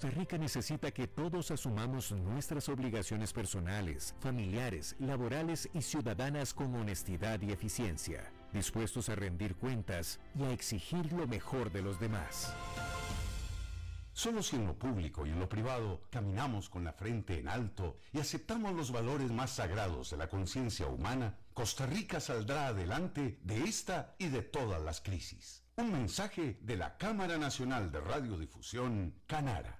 Costa Rica necesita que todos asumamos nuestras obligaciones personales, familiares, laborales y ciudadanas con honestidad y eficiencia, dispuestos a rendir cuentas y a exigir lo mejor de los demás. Solo si en lo público y en lo privado caminamos con la frente en alto y aceptamos los valores más sagrados de la conciencia humana, Costa Rica saldrá adelante de esta y de todas las crisis. Un mensaje de la Cámara Nacional de Radiodifusión, Canara.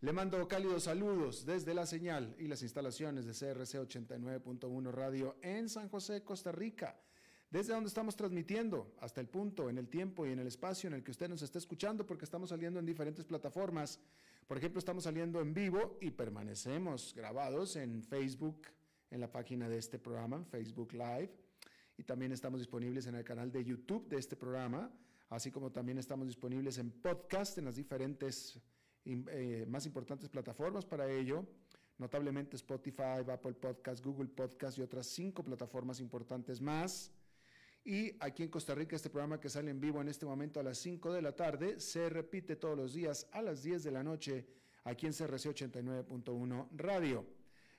Le mando cálidos saludos desde la señal y las instalaciones de CRC 89.1 Radio en San José, Costa Rica, desde donde estamos transmitiendo hasta el punto, en el tiempo y en el espacio en el que usted nos está escuchando, porque estamos saliendo en diferentes plataformas. Por ejemplo, estamos saliendo en vivo y permanecemos grabados en Facebook, en la página de este programa, Facebook Live, y también estamos disponibles en el canal de YouTube de este programa, así como también estamos disponibles en podcast en las diferentes eh, más importantes plataformas para ello, notablemente Spotify, Apple Podcast, Google Podcast y otras cinco plataformas importantes más. Y aquí en Costa Rica, este programa que sale en vivo en este momento a las 5 de la tarde, se repite todos los días a las 10 de la noche aquí en CRC 89.1 Radio.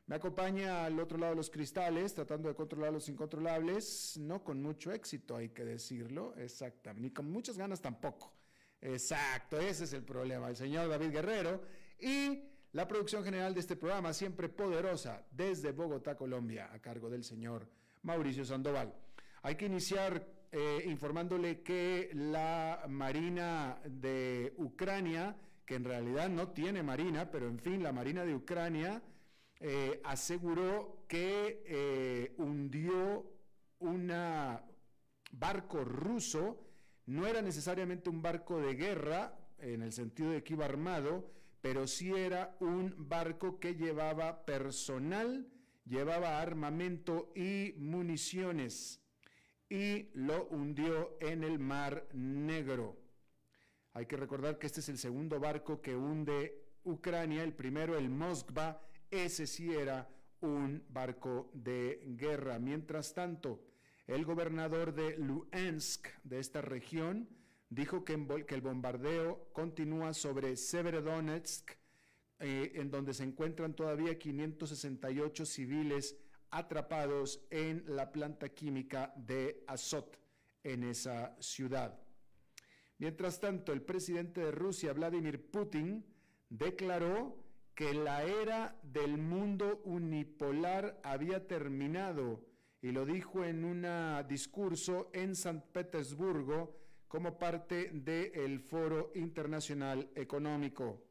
Me acompaña al otro lado de los cristales, tratando de controlar los incontrolables, no con mucho éxito, hay que decirlo, exactamente, ni con muchas ganas tampoco. Exacto, ese es el problema. El señor David Guerrero y la producción general de este programa, siempre poderosa, desde Bogotá, Colombia, a cargo del señor Mauricio Sandoval. Hay que iniciar eh, informándole que la Marina de Ucrania, que en realidad no tiene Marina, pero en fin, la Marina de Ucrania eh, aseguró que eh, hundió un barco ruso no era necesariamente un barco de guerra, en el sentido de que iba armado, pero sí era un barco que llevaba personal, llevaba armamento y municiones y lo hundió en el Mar Negro. Hay que recordar que este es el segundo barco que hunde Ucrania, el primero, el Moskva, ese sí era un barco de guerra. Mientras tanto, el gobernador de Luhansk, de esta región, dijo que, el bombardeo continúa sobre Severodonetsk, eh, en donde se encuentran todavía 568 civiles atrapados en la planta química de Azot, en esa ciudad. Mientras tanto, el presidente de Rusia, Vladimir Putin, declaró que la era del mundo unipolar había terminado y lo dijo en un discurso en San Petersburgo como parte del Foro Internacional Económico.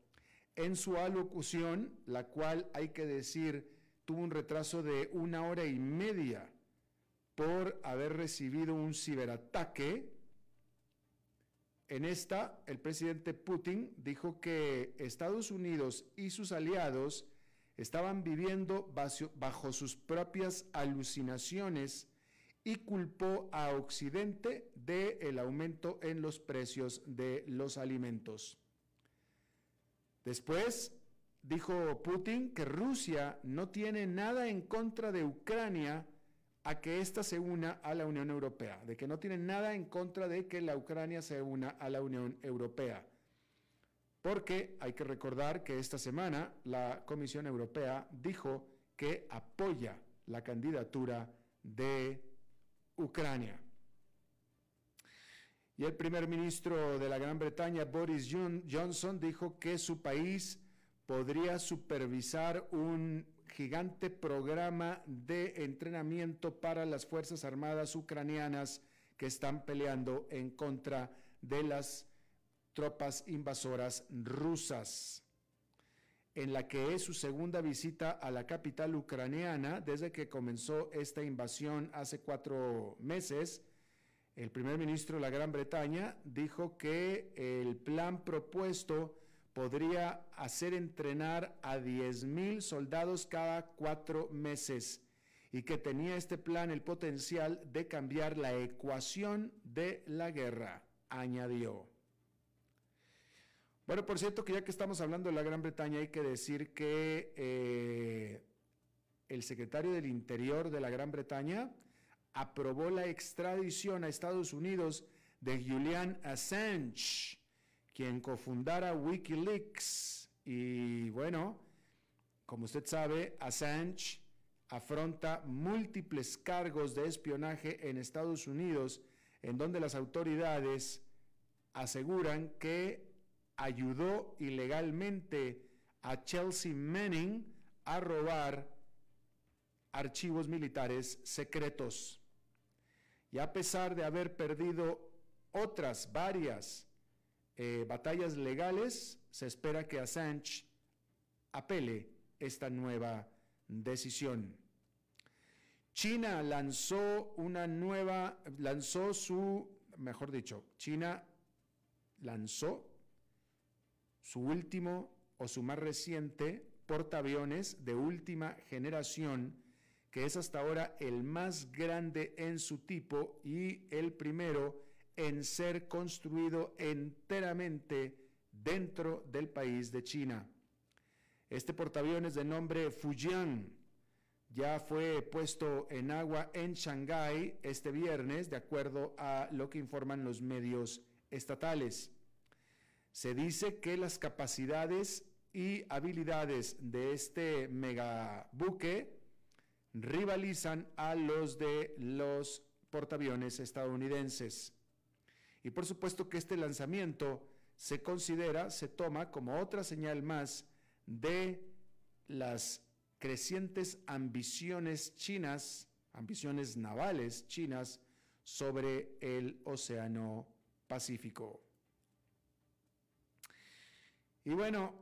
En su alocución, la cual hay que decir tuvo un retraso de una hora y media por haber recibido un ciberataque, en esta el presidente Putin dijo que Estados Unidos y sus aliados estaban viviendo bajo sus propias alucinaciones y culpó a Occidente del el aumento en los precios de los alimentos. Después dijo Putin que Rusia no tiene nada en contra de Ucrania a que ésta se una a la Unión Europea, de que no tiene nada en contra de que la Ucrania se una a la Unión Europea porque hay que recordar que esta semana la Comisión Europea dijo que apoya la candidatura de Ucrania. Y el primer ministro de la Gran Bretaña, Boris Johnson, dijo que su país podría supervisar un gigante programa de entrenamiento para las Fuerzas Armadas ucranianas que están peleando en contra de las tropas invasoras rusas, en la que es su segunda visita a la capital ucraniana desde que comenzó esta invasión hace cuatro meses. El primer ministro de la Gran Bretaña dijo que el plan propuesto podría hacer entrenar a 10.000 soldados cada cuatro meses y que tenía este plan el potencial de cambiar la ecuación de la guerra, añadió. Bueno, por cierto que ya que estamos hablando de la Gran Bretaña, hay que decir que eh, el secretario del Interior de la Gran Bretaña aprobó la extradición a Estados Unidos de Julian Assange, quien cofundara Wikileaks. Y bueno, como usted sabe, Assange afronta múltiples cargos de espionaje en Estados Unidos, en donde las autoridades aseguran que ayudó ilegalmente a Chelsea Manning a robar archivos militares secretos. Y a pesar de haber perdido otras varias eh, batallas legales, se espera que Assange apele esta nueva decisión. China lanzó una nueva, lanzó su, mejor dicho, China lanzó su último o su más reciente portaaviones de última generación, que es hasta ahora el más grande en su tipo y el primero en ser construido enteramente dentro del país de China. Este portaaviones de nombre Fujian ya fue puesto en agua en Shanghái este viernes, de acuerdo a lo que informan los medios estatales. Se dice que las capacidades y habilidades de este megabuque rivalizan a los de los portaaviones estadounidenses. Y por supuesto que este lanzamiento se considera, se toma como otra señal más de las crecientes ambiciones chinas, ambiciones navales chinas sobre el Océano Pacífico. Y bueno,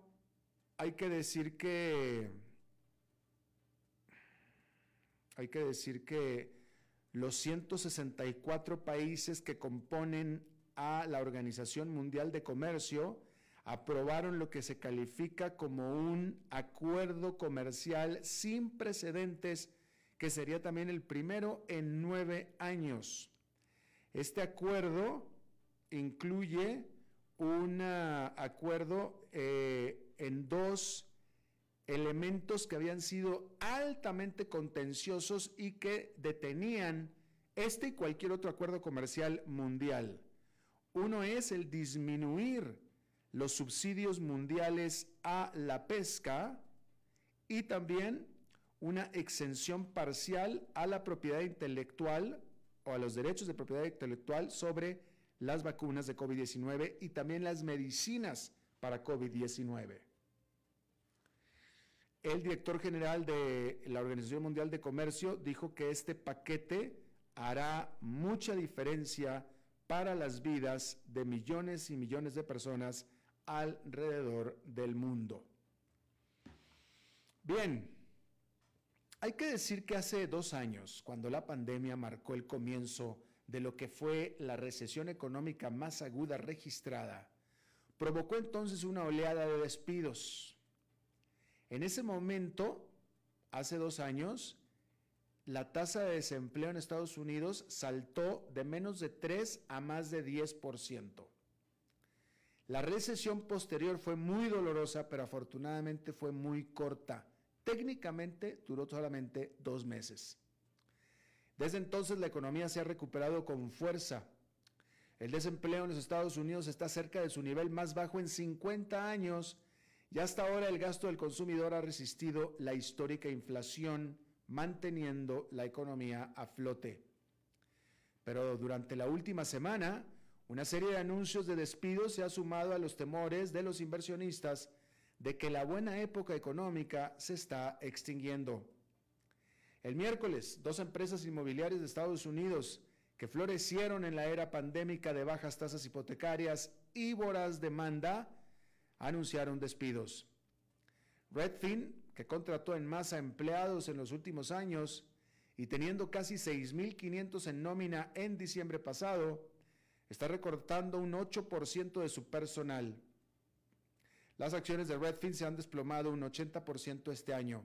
hay que decir que hay que decir que los 164 países que componen a la Organización Mundial de Comercio aprobaron lo que se califica como un acuerdo comercial sin precedentes, que sería también el primero en nueve años. Este acuerdo incluye un acuerdo eh, en dos elementos que habían sido altamente contenciosos y que detenían este y cualquier otro acuerdo comercial mundial. Uno es el disminuir los subsidios mundiales a la pesca y también una exención parcial a la propiedad intelectual o a los derechos de propiedad intelectual sobre las vacunas de COVID-19 y también las medicinas para COVID-19. El director general de la Organización Mundial de Comercio dijo que este paquete hará mucha diferencia para las vidas de millones y millones de personas alrededor del mundo. Bien, hay que decir que hace dos años, cuando la pandemia marcó el comienzo de lo que fue la recesión económica más aguda registrada, provocó entonces una oleada de despidos. En ese momento, hace dos años, la tasa de desempleo en Estados Unidos saltó de menos de 3 a más de 10%. La recesión posterior fue muy dolorosa, pero afortunadamente fue muy corta. Técnicamente duró solamente dos meses. Desde entonces la economía se ha recuperado con fuerza. El desempleo en los Estados Unidos está cerca de su nivel más bajo en 50 años y hasta ahora el gasto del consumidor ha resistido la histórica inflación, manteniendo la economía a flote. Pero durante la última semana, una serie de anuncios de despidos se ha sumado a los temores de los inversionistas de que la buena época económica se está extinguiendo. El miércoles, dos empresas inmobiliarias de Estados Unidos que florecieron en la era pandémica de bajas tasas hipotecarias y voraz demanda, anunciaron despidos. Redfin, que contrató en masa empleados en los últimos años y teniendo casi 6.500 en nómina en diciembre pasado, está recortando un 8% de su personal. Las acciones de Redfin se han desplomado un 80% este año.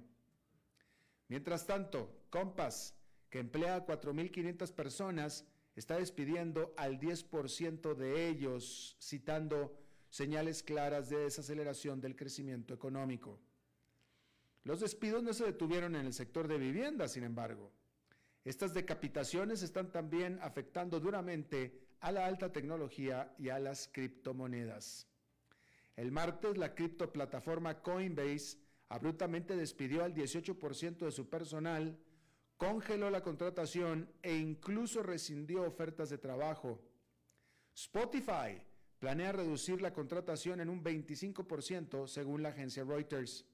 Mientras tanto, Compass, que emplea a 4.500 personas, está despidiendo al 10% de ellos, citando señales claras de desaceleración del crecimiento económico. Los despidos no se detuvieron en el sector de vivienda, sin embargo. Estas decapitaciones están también afectando duramente a la alta tecnología y a las criptomonedas. El martes, la criptoplataforma Coinbase abruptamente despidió al 18% de su personal, congeló la contratación e incluso rescindió ofertas de trabajo. Spotify planea reducir la contratación en un 25% según la agencia Reuters.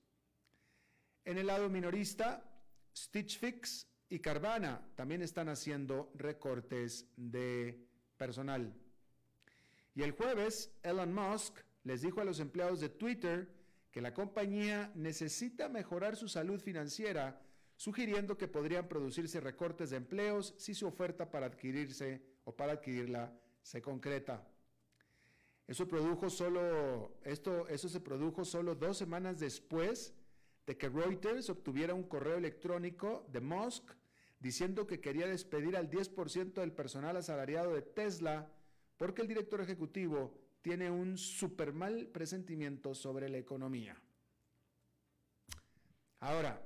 En el lado minorista, Stitch Fix y Carvana también están haciendo recortes de personal. Y el jueves, Elon Musk les dijo a los empleados de Twitter que la compañía necesita mejorar su salud financiera, sugiriendo que podrían producirse recortes de empleos si su oferta para adquirirse o para adquirirla se concreta. Eso eso se produjo solo dos semanas después de que Reuters obtuviera un correo electrónico de Musk diciendo que quería despedir al 10% del personal asalariado de Tesla porque el director ejecutivo tiene un super mal presentimiento sobre la economía. Ahora,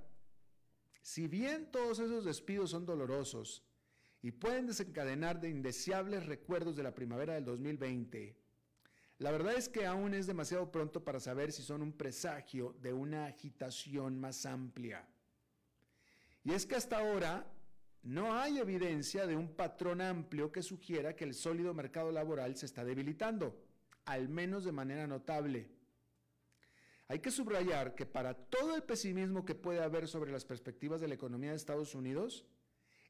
si bien todos esos despidos son dolorosos y pueden desencadenar de indeseables recuerdos de la primavera del 2020, la verdad es que aún es demasiado pronto para saber si son un presagio de una agitación más amplia. Y es que hasta ahora no hay evidencia de un patrón amplio que sugiera que el sólido mercado laboral se está debilitando, al menos de manera notable. Hay que subrayar que para todo el pesimismo que puede haber sobre las perspectivas de la economía de Estados Unidos,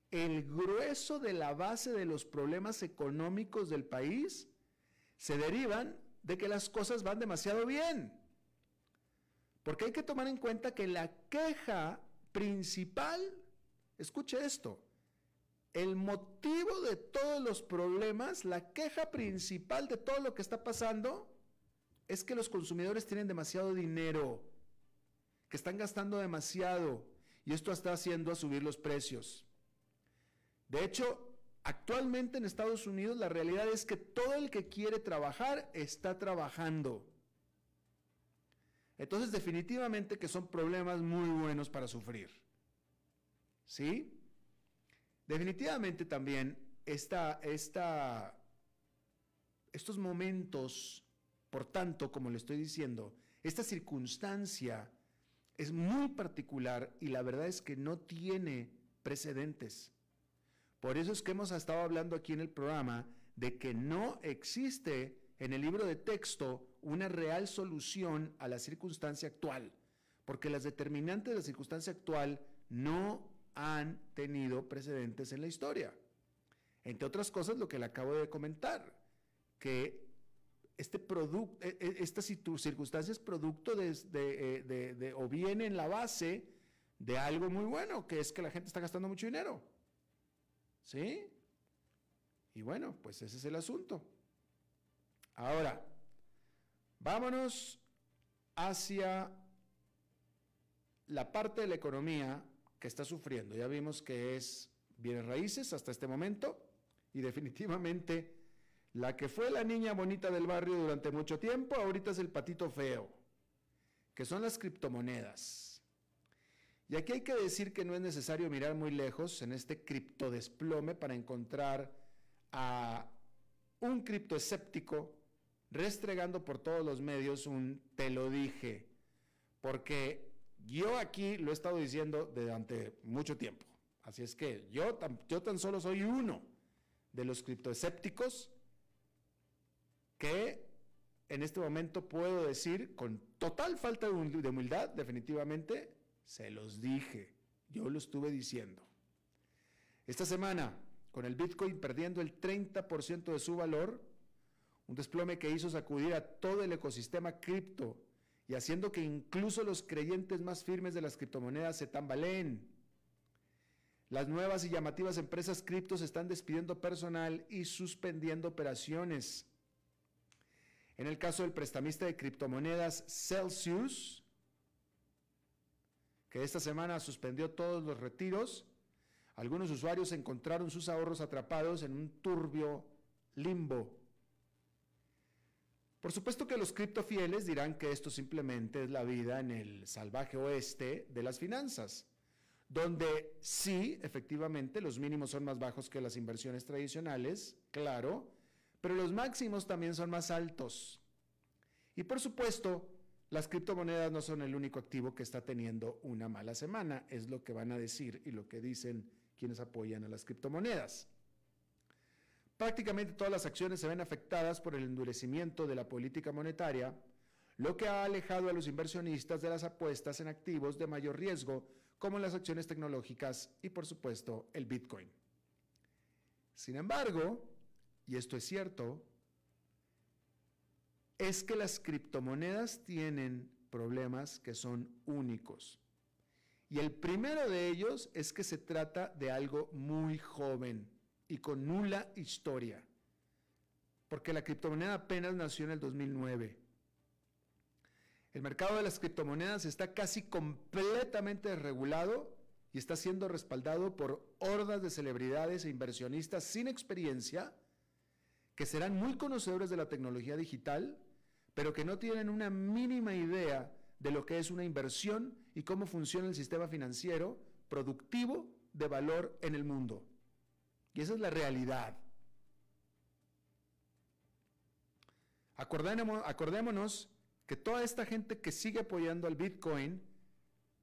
el grueso de la base de los problemas económicos del país se derivan de que las cosas van demasiado bien. Porque hay que tomar en cuenta que la queja principal, escuche esto, el motivo de todos los problemas, la queja principal de todo lo que está pasando, es que los consumidores tienen demasiado dinero, que están gastando demasiado, y esto está haciendo a subir los precios. De hecho, Actualmente en Estados Unidos la realidad es que todo el que quiere trabajar está trabajando. Entonces definitivamente que son problemas muy buenos para sufrir. ¿Sí? Definitivamente también esta, estos momentos, por tanto, como le estoy diciendo, esta circunstancia es muy particular y la verdad es que no tiene precedentes. Por eso es que hemos estado hablando aquí en el programa de que no existe en el libro de texto una real solución a la circunstancia actual, porque las determinantes de la circunstancia actual no han tenido precedentes en la historia. Entre otras cosas, lo que le acabo de comentar, que este producto, e, e, esta circunstancia es producto de, de, de, o viene en la base de algo muy bueno, que es que la gente está gastando mucho dinero. ¿Sí? Y bueno, pues ese es el asunto. Ahora, vámonos hacia la parte de la economía que está sufriendo. Ya vimos que es bienes raíces hasta este momento y definitivamente la que fue la niña bonita del barrio durante mucho tiempo, ahorita es el patito feo, que son las criptomonedas. Y aquí hay que decir que no es necesario mirar muy lejos en este criptodesplome para encontrar a un criptoescéptico restregando por todos los medios un te lo dije, porque yo aquí lo he estado diciendo durante mucho tiempo. Así es que yo tan, yo tan solo soy uno de los criptoescépticos que en este momento puedo decir con total falta de humildad, definitivamente, se los dije, yo lo estuve diciendo. Esta semana, con el Bitcoin perdiendo el 30% de su valor, un desplome que hizo sacudir a todo el ecosistema cripto y haciendo que incluso los creyentes más firmes de las criptomonedas se tambaleen. Las nuevas y llamativas empresas criptos están despidiendo personal y suspendiendo operaciones. En el caso del prestamista de criptomonedas Celsius, que esta semana suspendió todos los retiros, algunos usuarios encontraron sus ahorros atrapados en un turbio limbo. Por supuesto que los criptofieles dirán que esto simplemente es la vida en el salvaje oeste de las finanzas, donde sí, efectivamente, los mínimos son más bajos que las inversiones tradicionales, claro, pero los máximos también son más altos. Y por supuesto, las criptomonedas no son el único activo que está teniendo una mala semana, es lo que van a decir y lo que dicen quienes apoyan a las criptomonedas. Prácticamente todas las acciones se ven afectadas por el endurecimiento de la política monetaria, lo que ha alejado a los inversionistas de las apuestas en activos de mayor riesgo, como las acciones tecnológicas y por supuesto el Bitcoin. Sin embargo, y esto es cierto, es que las criptomonedas tienen problemas que son únicos. Y el primero de ellos es que se trata de algo muy joven y con nula historia, porque la criptomoneda apenas nació en el 2009. El mercado de las criptomonedas está casi completamente regulado y está siendo respaldado por hordas de celebridades e inversionistas sin experiencia que serán muy conocedores de la tecnología digital, pero que no tienen una mínima idea de lo que es una inversión y cómo funciona el sistema financiero productivo de valor en el mundo. Y esa es la realidad. Acordémonos, que toda esta gente que sigue apoyando al Bitcoin,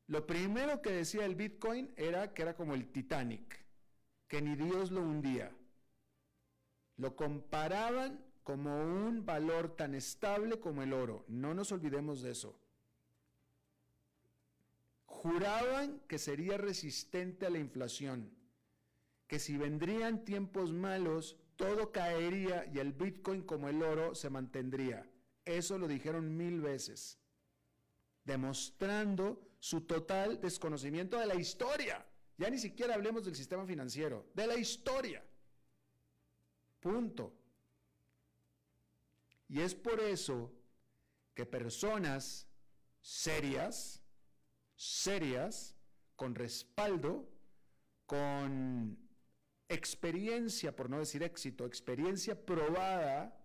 lo primero que decía el Bitcoin era que era como el Titanic, que ni Dios lo hundía. Lo comparaban como un valor tan estable como el oro. No nos olvidemos de eso juraban que sería resistente a la inflación, que si vendrían tiempos malos, todo caería y el Bitcoin como el oro se mantendría. Eso lo dijeron mil veces, demostrando su total desconocimiento de la historia. Ya ni siquiera hablemos del sistema financiero, de la historia. Punto. Y es por eso que personas serias, serias, con respaldo, con experiencia, por no decir éxito, experiencia probada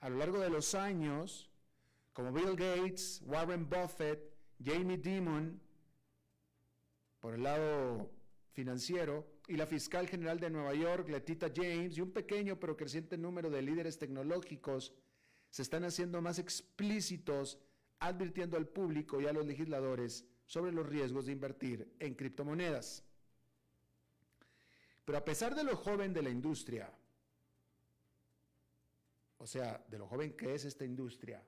a lo largo de los años, como Bill Gates, Warren Buffett, Jamie Dimon, por el lado financiero, y la fiscal general de Nueva York, Letita James, y un pequeño pero creciente número de líderes tecnológicos se están haciendo más explícitos, advirtiendo al público y a los legisladores sobre los riesgos de invertir en criptomonedas. Pero a pesar de lo joven de la industria, o sea, de lo joven que es esta industria,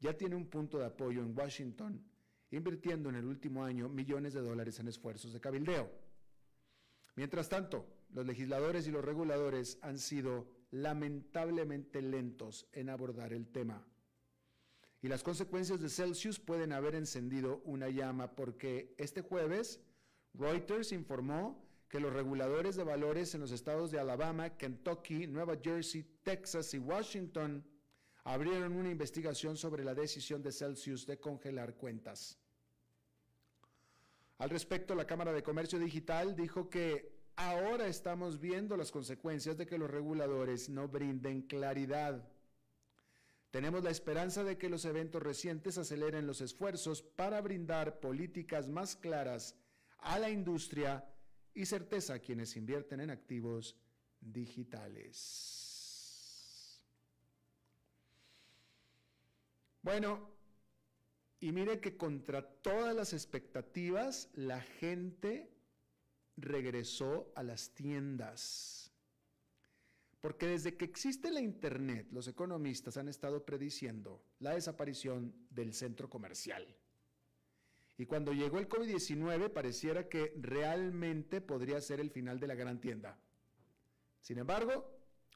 ya tiene un punto de apoyo en Washington, invirtiendo en el último año millones de dólares en esfuerzos de cabildeo. Mientras tanto, los legisladores y los reguladores han sido lamentablemente lentos en abordar el tema. Y las consecuencias de Celsius pueden haber encendido una llama porque este jueves Reuters informó que los reguladores de valores en los estados de Alabama, Kentucky, Nueva Jersey, Texas y Washington abrieron una investigación sobre la decisión de Celsius de congelar cuentas. Al respecto, la Cámara de Comercio Digital dijo que ahora estamos viendo las consecuencias de que los reguladores no brinden claridad. Tenemos la esperanza de que los eventos recientes aceleren los esfuerzos para brindar políticas más claras a la industria y certeza a quienes invierten en activos digitales. Bueno, y mire que contra todas las expectativas, la gente regresó a las tiendas Porque desde que existe la Internet, los economistas han estado prediciendo la desaparición del centro comercial. Y cuando llegó el COVID-19 pareciera que realmente podría ser el final de la gran tienda. Sin embargo,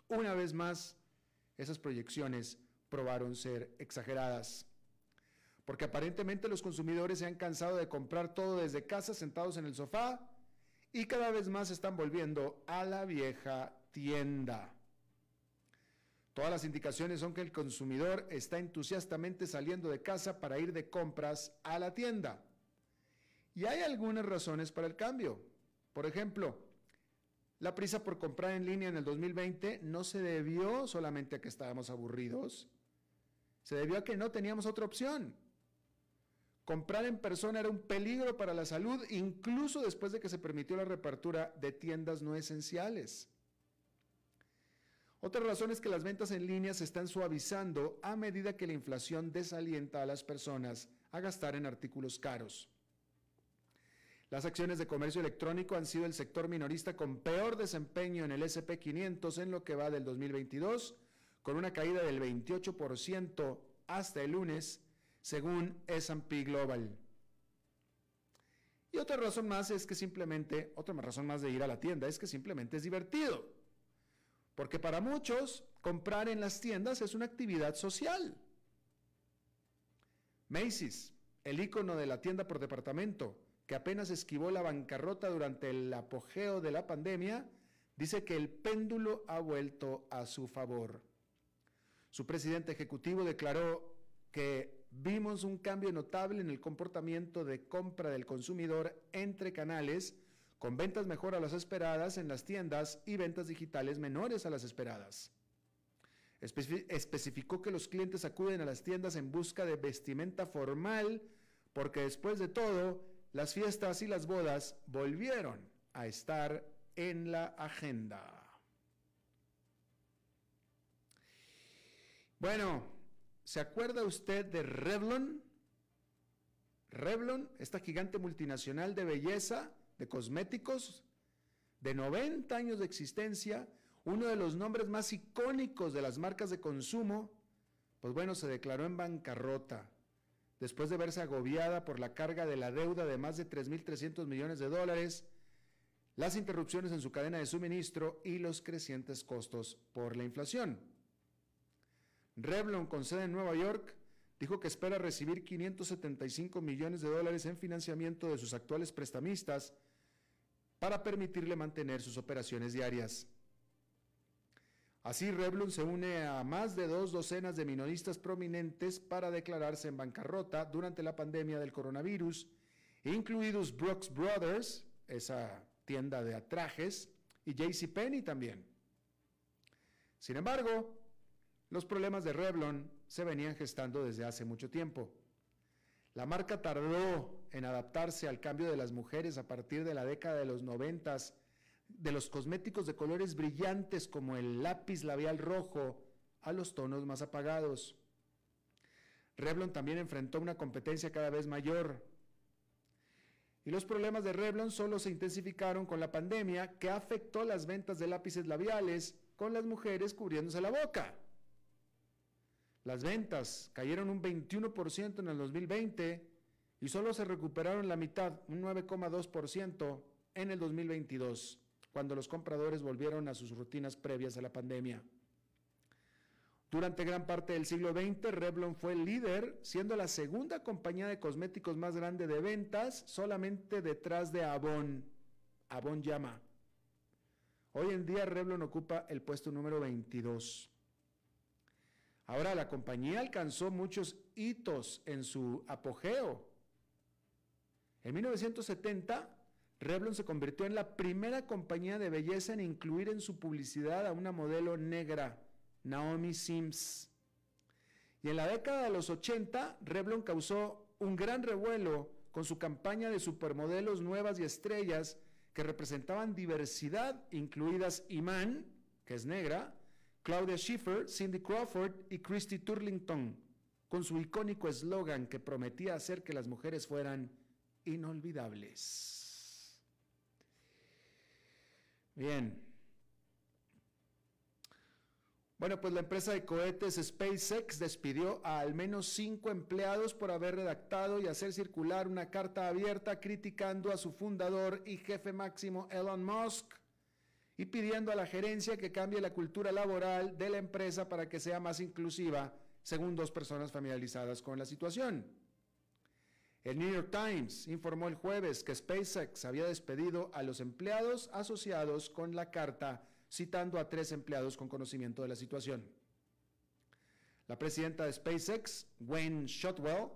una vez más, esas proyecciones probaron ser exageradas. Porque aparentemente los consumidores se han cansado de comprar todo desde casa sentados en el sofá y cada vez más están volviendo a la vieja tienda. Todas las indicaciones son que el consumidor está entusiastamente saliendo de casa para ir de compras a la tienda. Y hay algunas razones para el cambio. Por ejemplo, la prisa por comprar en línea en el 2020 no se debió solamente a que estábamos aburridos, se debió a que no teníamos otra opción. Comprar en persona era un peligro para la salud, incluso después de que se permitió la reapertura de tiendas no esenciales. Otra razón es que las ventas en línea se están suavizando a medida que la inflación desalienta a las personas a gastar en artículos caros. Las acciones de comercio electrónico han sido el sector minorista con peor desempeño en el SP500 en lo que va del 2022, con una caída del 28% hasta el lunes, según S&P Global. Y otra razón más es que simplemente, otra razón más de ir a la tienda es que simplemente es divertido. Porque para muchos, comprar en las tiendas es una actividad social. Macy's, el icono de la tienda por departamento, que apenas esquivó la bancarrota durante el apogeo de la pandemia, dice que el péndulo ha vuelto a su favor. Su presidente ejecutivo declaró que vimos un cambio notable en el comportamiento de compra del consumidor entre canales con ventas mejor a las esperadas en las tiendas y ventas digitales menores a las esperadas. especificó que los clientes acuden a las tiendas en busca de vestimenta formal porque después de todo, las fiestas y las bodas volvieron a estar en la agenda. Bueno, ¿se acuerda usted de Revlon? Revlon, esta gigante multinacional de belleza de cosméticos de 90 años de existencia, uno de los nombres más icónicos de las marcas de consumo, pues bueno, se declaró en bancarrota después de verse agobiada por la carga de la deuda de más de 3.300 millones de dólares, las interrupciones en su cadena de suministro y los crecientes costos por la inflación. Revlon, con sede en Nueva York, dijo que espera recibir 575 millones de dólares en financiamiento de sus actuales prestamistas para permitirle mantener sus operaciones diarias. Así, Revlon se une a más de dos docenas de minoristas prominentes para declararse en bancarrota durante la pandemia del coronavirus, incluidos Brooks Brothers, esa tienda de atrajes, y JCPenney también. Sin embargo, los problemas de Revlon se venían gestando desde hace mucho tiempo. La marca tardó en adaptarse al cambio de las mujeres a partir de la década de los noventas, de los cosméticos de colores brillantes como el lápiz labial rojo a los tonos más apagados. Revlon también enfrentó una competencia cada vez mayor. Y los problemas de Revlon solo se intensificaron con la pandemia que afectó las ventas de lápices labiales con las mujeres cubriéndose la boca. Las ventas cayeron un 21% en el 2020 y solo se recuperaron la mitad, un 9,2% en el 2022, cuando los compradores volvieron a sus rutinas previas a la pandemia. Durante gran parte del siglo XX, Revlon fue líder, siendo la segunda compañía de cosméticos más grande de ventas, solamente detrás de Avon. Avon llama. Hoy en día Revlon ocupa el puesto número 22. Ahora, la compañía alcanzó muchos hitos en su apogeo. En 1970, Revlon se convirtió en la primera compañía de belleza en incluir en su publicidad a una modelo negra, Naomi Sims. Y en la década de los 80, Revlon causó un gran revuelo con su campaña de supermodelos nuevas y estrellas que representaban diversidad, incluidas Iman, que es negra, Claudia Schiffer, Cindy Crawford y Christy Turlington, con su icónico eslogan que prometía hacer que las mujeres fueran inolvidables. Bien. Bueno, pues la empresa de cohetes SpaceX despidió a al menos cinco empleados por haber redactado y hacer circular una carta abierta criticando a su fundador y jefe máximo Elon Musk y pidiendo a la gerencia que cambie la cultura laboral de la empresa para que sea más inclusiva, según dos personas familiarizadas con la situación. El New York Times informó el jueves que SpaceX había despedido a los empleados asociados con la carta citando a tres empleados con conocimiento de la situación. La presidenta de SpaceX, Wayne Shotwell,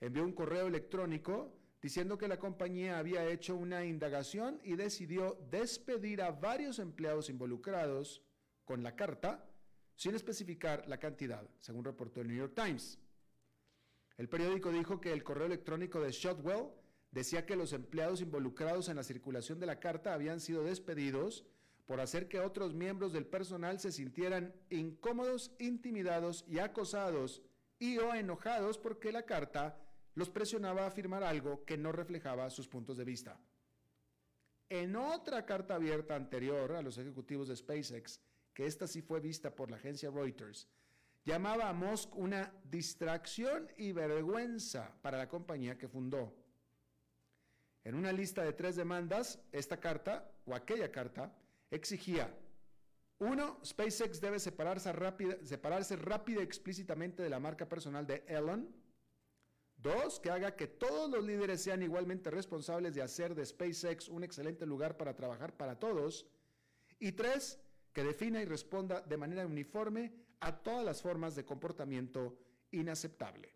envió un correo electrónico diciendo que la compañía había hecho una indagación y decidió despedir a varios empleados involucrados con la carta, sin especificar la cantidad, según reportó el New York Times. El periódico dijo que el correo electrónico de Shotwell decía que los empleados involucrados en la circulación de la carta habían sido despedidos por hacer que otros miembros del personal se sintieran incómodos, intimidados y acosados y o enojados porque la carta los presionaba a firmar algo que no reflejaba sus puntos de vista. En otra carta abierta anterior a los ejecutivos de SpaceX, que esta sí fue vista por la agencia Reuters, llamaba a Musk una distracción y vergüenza para la compañía que fundó. En una lista de tres demandas, esta carta o aquella carta exigía, uno, SpaceX debe separarse rápida, separarse y explícitamente de la marca personal de Elon. Dos, que haga que todos los líderes sean igualmente responsables de hacer de SpaceX un excelente lugar para trabajar para todos. Y tres, que defina y responda de manera uniforme a todas las formas de comportamiento inaceptable.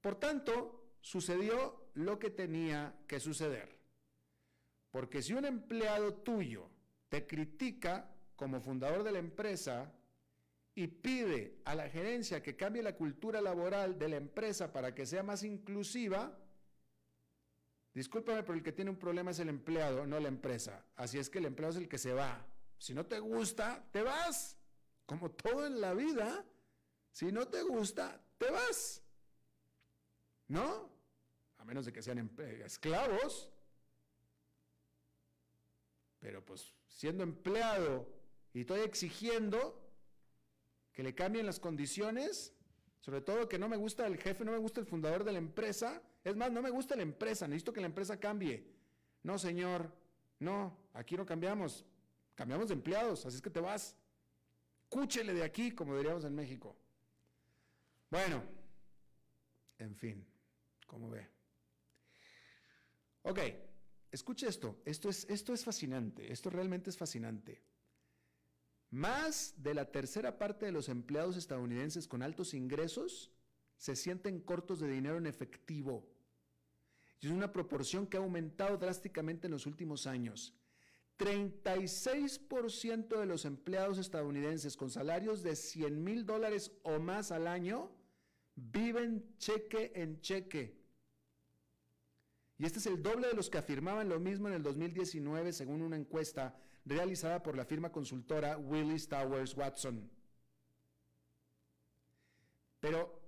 Por tanto, sucedió lo que tenía que suceder. Porque si un empleado tuyo te critica como fundador de la empresa y pide a la gerencia que cambie la cultura laboral de la empresa para que sea más inclusiva, discúlpame, pero el que tiene un problema es el empleado, no la empresa. Así es que el empleado es el que se va. Si no te gusta, te vas. Como todo en la vida, si no te gusta, te vas. ¿No? A menos de que sean esclavos. Pero pues siendo empleado y estoy exigiendo que le cambien las condiciones, sobre todo que no me gusta el jefe, no me gusta el fundador de la empresa, es más, no me gusta la empresa, necesito que la empresa cambie. No, señor, no, aquí no cambiamos, cambiamos de empleados, así es que te vas. Cúchele de aquí, como diríamos en México. Bueno, en fin, ¿cómo ve? Ok. Escuche esto, esto es, esto es fascinante, esto realmente es fascinante. Más de la tercera parte de los empleados estadounidenses con altos ingresos se sienten cortos de dinero en efectivo. Y es una proporción que ha aumentado drásticamente en los últimos años. 36% de los empleados estadounidenses con salarios de 100 mil dólares o más al año viven cheque en cheque. Y este es el doble de los que afirmaban lo mismo en el 2019, según una encuesta realizada por la firma consultora Willis Towers Watson. Pero,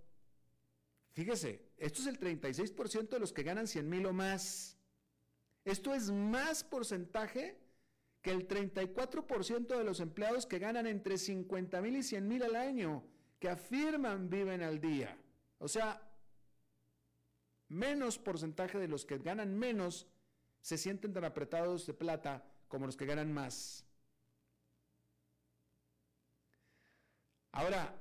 fíjese, esto es el 36% de los que ganan 100 mil o más. Esto es más porcentaje que el 34% de los empleados que ganan entre 50 mil y 100 mil al año, que afirman viven al día. O sea, menos porcentaje de los que ganan menos se sienten tan apretados de plata como los que ganan más. Ahora,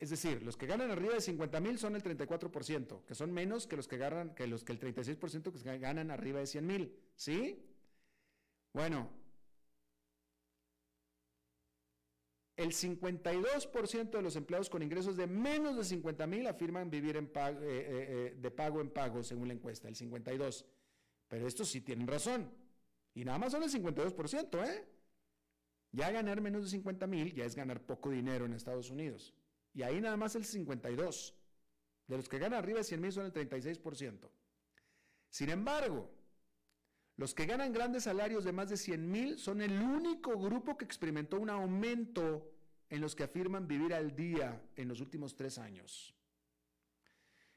es decir, los que ganan arriba de 50 mil son el 34%, que son menos que los que ganan, que los que el 36% que ganan arriba de 100 mil. ¿Sí? Bueno, El 52% de los empleados con ingresos de menos de 50 mil afirman vivir eh, eh, eh, de pago en pago, según la encuesta, el 52%. Pero estos sí tienen razón. Y nada más son el 52%, ¿eh? Ya ganar menos de 50 mil ya es ganar poco dinero en Estados Unidos. Y ahí nada más el 52%. De los que ganan arriba de 100 mil son el 36%. Sin embargo, los que ganan grandes salarios de más de 100 mil son el único grupo que experimentó un aumento en los que afirman vivir al día en los últimos tres años.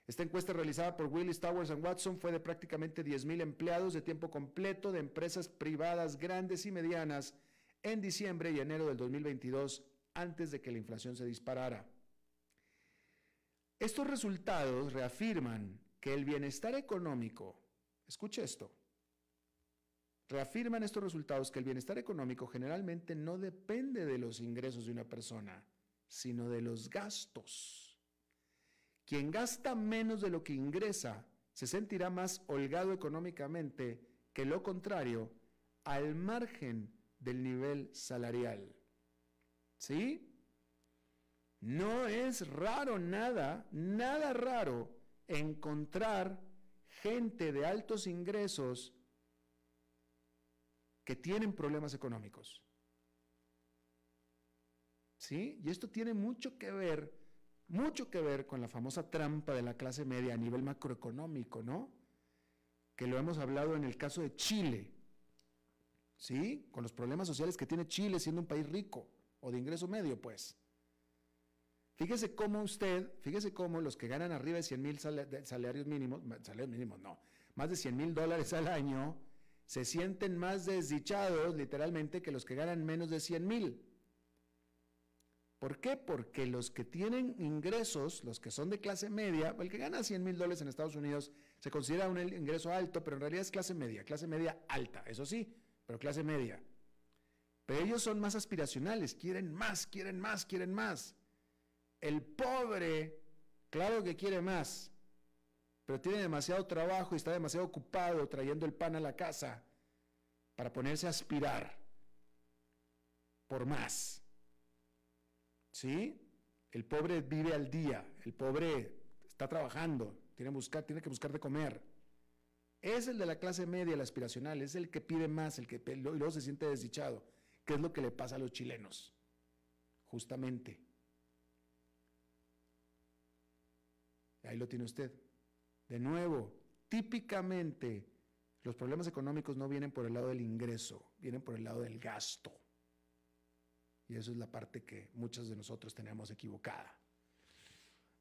Esta encuesta realizada por Willis Towers Watson fue de prácticamente 10 mil empleados de tiempo completo de empresas privadas grandes y medianas en diciembre y enero del 2022 antes de que la inflación se disparara. Estos resultados reafirman que el bienestar económico, escuche esto, reafirman estos resultados que el bienestar económico generalmente no depende de los ingresos de una persona, sino de los gastos. Quien gasta menos de lo que ingresa se sentirá más holgado económicamente que lo contrario al margen del nivel salarial. ¿Sí? No es raro nada, nada raro encontrar gente de altos ingresos que tienen problemas económicos. ¿Sí? Y esto tiene mucho que ver, mucho que ver con la famosa trampa de la clase media a nivel macroeconómico, ¿no? Que lo hemos hablado en el caso de Chile, ¿sí? Con los problemas sociales que tiene Chile siendo un país rico o de ingreso medio, pues. Fíjese cómo usted, fíjese cómo los que ganan arriba de 100 mil salarios mínimos, salarios mínimos no, más de 100 mil dólares al año, se sienten más desdichados literalmente que los que ganan menos de 100 mil. ¿Por qué? Porque los que tienen ingresos, los que son de clase media, el que gana 100 mil dólares en Estados Unidos se considera un ingreso alto, pero en realidad es clase media, clase media alta, eso sí, pero clase media. Pero ellos son más aspiracionales, quieren más, quieren más, quieren más. El pobre, claro que quiere más, pero tiene demasiado trabajo y está demasiado ocupado trayendo el pan a la casa para ponerse a aspirar por más. ¿Sí? El pobre vive al día, el pobre está trabajando, tiene, que buscar de comer. Es el de la clase media, el aspiracional, es el que pide más, el que luego se siente desdichado. ¿Qué es lo que le pasa a los chilenos? Justamente. Ahí lo tiene usted. De nuevo, típicamente los problemas económicos no vienen por el lado del ingreso, vienen por el lado del gasto. Y eso es la parte que muchos de nosotros tenemos equivocada.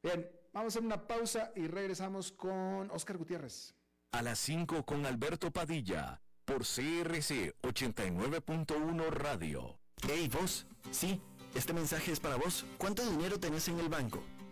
Bien, vamos a hacer una pausa y regresamos con Oscar Gutiérrez. A las 5 con Alberto Padilla, por CRC 89.1 Radio. Hey, vos, sí, este mensaje es para vos. ¿Cuánto dinero tenés en el banco?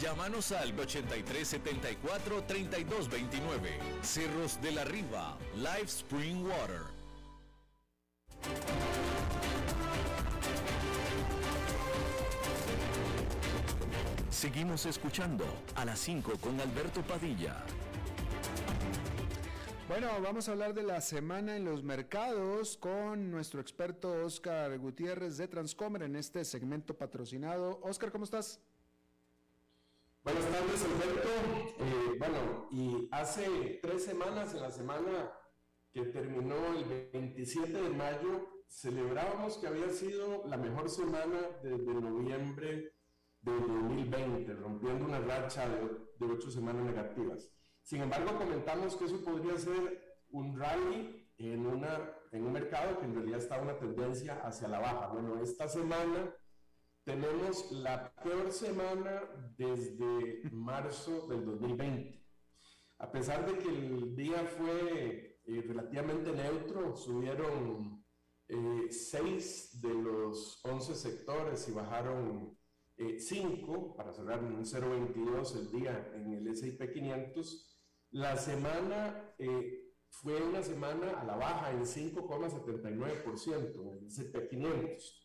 Llámanos al 8374 3229. Cerros de la Riva, Live Spring Water. Seguimos escuchando a las 5 con Alberto Padilla. Bueno, vamos a hablar de la semana en los mercados con nuestro experto Oscar Gutiérrez de Transcomer en este segmento patrocinado. Oscar, ¿cómo estás? Buenas tardes, Alberto. Eh, bueno, y hace tres semanas, en la semana que terminó el 27 de mayo, celebrábamos que había sido la mejor semana desde noviembre de 2020, rompiendo una racha de, de ocho semanas negativas. Sin embargo, comentamos que eso podría ser un rally en, una, en un mercado que en realidad está una tendencia hacia la baja. Bueno, esta semana tenemos la peor semana desde marzo del 2020. A pesar de que el día fue eh, relativamente neutro, subieron eh, 6 de los 11 sectores y bajaron 5 eh, para cerrar en un 0.22 el día en el S&P 500. La semana eh, fue una semana a la baja en 5,79% en el S&P 500.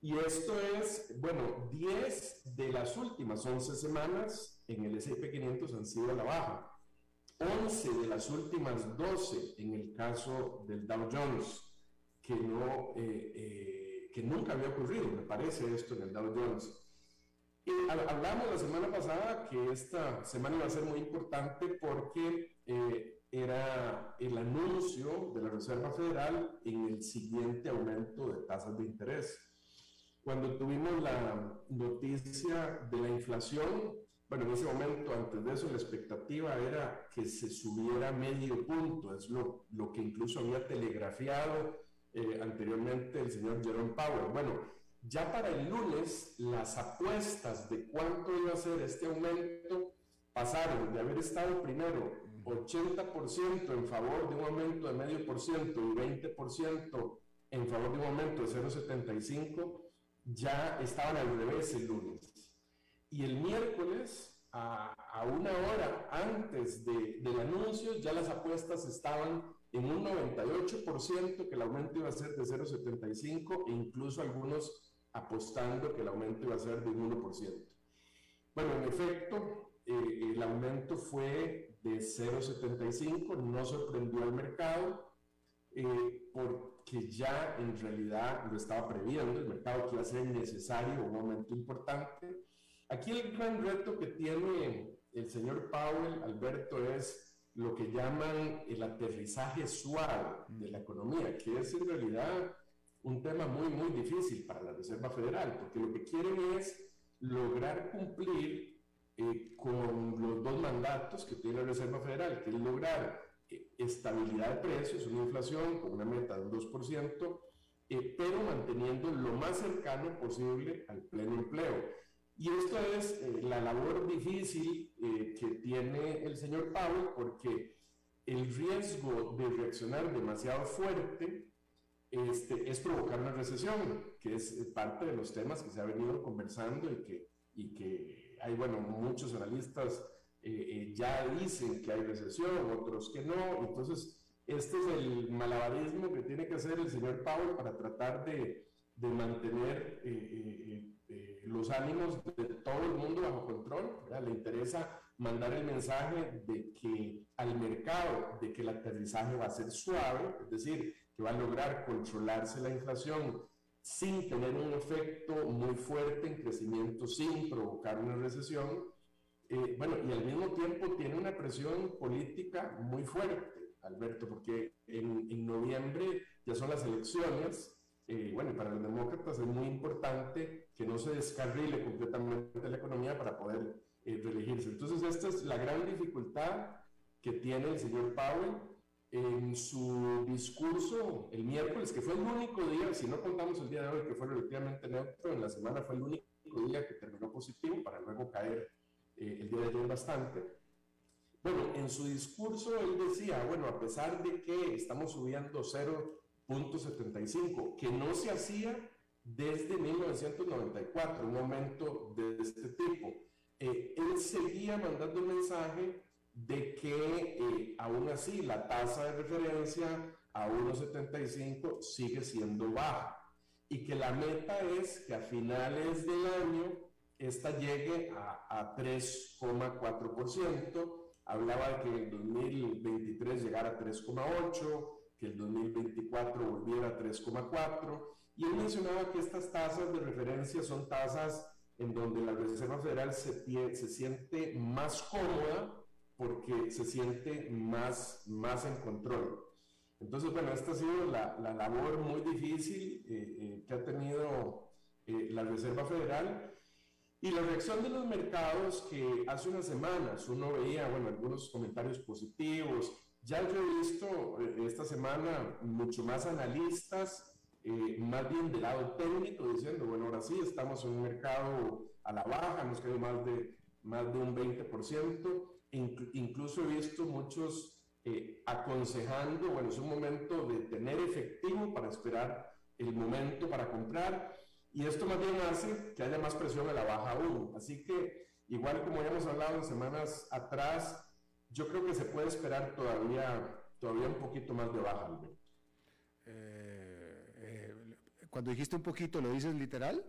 Y esto es, bueno, 10 de las últimas 11 semanas en el S&P 500 han sido a la baja. 11 de las últimas 12 en el caso del Dow Jones, que, no, eh, eh, que nunca había ocurrido, me parece esto en el Dow Jones. Y hablamos la semana pasada que esta semana iba a ser muy importante porque eh, era el anuncio de la Reserva Federal en el siguiente aumento de tasas de interés. Cuando tuvimos la noticia de la inflación, bueno, en ese momento, antes de eso, la expectativa era que se subiera medio punto, es lo, lo que incluso había telegrafiado eh, anteriormente el señor Jerome Powell. Bueno, ya para el lunes, las apuestas de cuánto iba a ser este aumento pasaron de haber estado primero 80% en favor de un aumento de medio por ciento y 20% en favor de un aumento de 0,75, ya estaban al revés el lunes. Y el miércoles, a, una hora antes del anuncio, ya las apuestas estaban en un 98% que el aumento iba a ser de 0,75 e incluso algunos apostando que el aumento iba a ser de 1%. Bueno, en efecto, eh, el aumento fue de 0,75, no sorprendió al mercado eh, porque ya en realidad lo estaba previendo, el mercado que iba a ser necesario un aumento importante. Aquí el gran reto que tiene el señor Powell, Alberto, es lo que llaman el aterrizaje suave de la economía, que es en realidad un tema muy, muy difícil para la Reserva Federal, porque lo que quieren es lograr cumplir eh, con los dos mandatos que tiene la Reserva Federal, que es lograr estabilidad de precios, una inflación con una meta del 2%, eh, pero manteniendo lo más cercano posible al pleno empleo. Y esto es eh, la labor difícil eh, que tiene el señor Powell porque el riesgo de reaccionar demasiado fuerte este, es provocar una recesión, que es parte de los temas que se ha venido conversando y que, y que hay, bueno, muchos analistas eh, ya dicen que hay recesión, otros que no. Entonces, este es el malabarismo que tiene que hacer el señor Powell para tratar de, de mantener los ánimos de todo el mundo bajo control. Le interesa mandar el mensaje de que al mercado, de que el aterrizaje va a ser suave, es decir, que va a lograr controlarse la inflación sin tener un efecto muy fuerte en crecimiento, sin provocar una recesión. Eh, bueno, y al mismo tiempo tiene una presión política muy fuerte, Alberto, porque en, en noviembre ya son las elecciones eh, bueno, para los demócratas es muy importante que no se descarrile completamente la economía para poder eh, reelegirse. Entonces, esta es la gran dificultad que tiene el señor Powell en su discurso el miércoles, que fue el único día, si no contamos el día de hoy, que fue relativamente neutro, en la semana fue el único día que terminó positivo para luego caer eh, el día de ayer bastante. Bueno, en su discurso él decía, bueno, a pesar de que estamos subiendo cero 0.75, que no se hacía desde 1994, un aumento de este tipo. Eh, él seguía mandando un mensaje de que eh, aún así la tasa de referencia a 1.75 sigue siendo baja y que la meta es que a finales del año esta llegue a, a 3,4%. Hablaba de que en 2023 llegara a 3,8%, que el 2024 volviera a 3,4 y él mencionaba que estas tasas de referencia son tasas en donde la Reserva Federal se, se siente más cómoda porque se siente más, más en control. Entonces, bueno, esta ha sido la, la labor muy difícil eh, eh, que ha tenido eh, la Reserva Federal y la reacción de los mercados que hace unas semanas uno veía, bueno, algunos comentarios positivos, ya yo he visto eh, esta semana mucho más analistas, eh, más bien del lado técnico, diciendo, bueno, ahora sí, estamos en un mercado a la baja, nos queda más de, más de un 20%. incluso he visto muchos eh, aconsejando, bueno, es un momento de tener efectivo para esperar el momento para comprar. Y esto más bien hace que haya más presión a la baja aún. Así que, igual como ya hemos hablado en semanas atrás, yo creo que se puede esperar todavía todavía un poquito más de baja, eh, eh, cuando dijiste un poquito, ¿lo dices literal?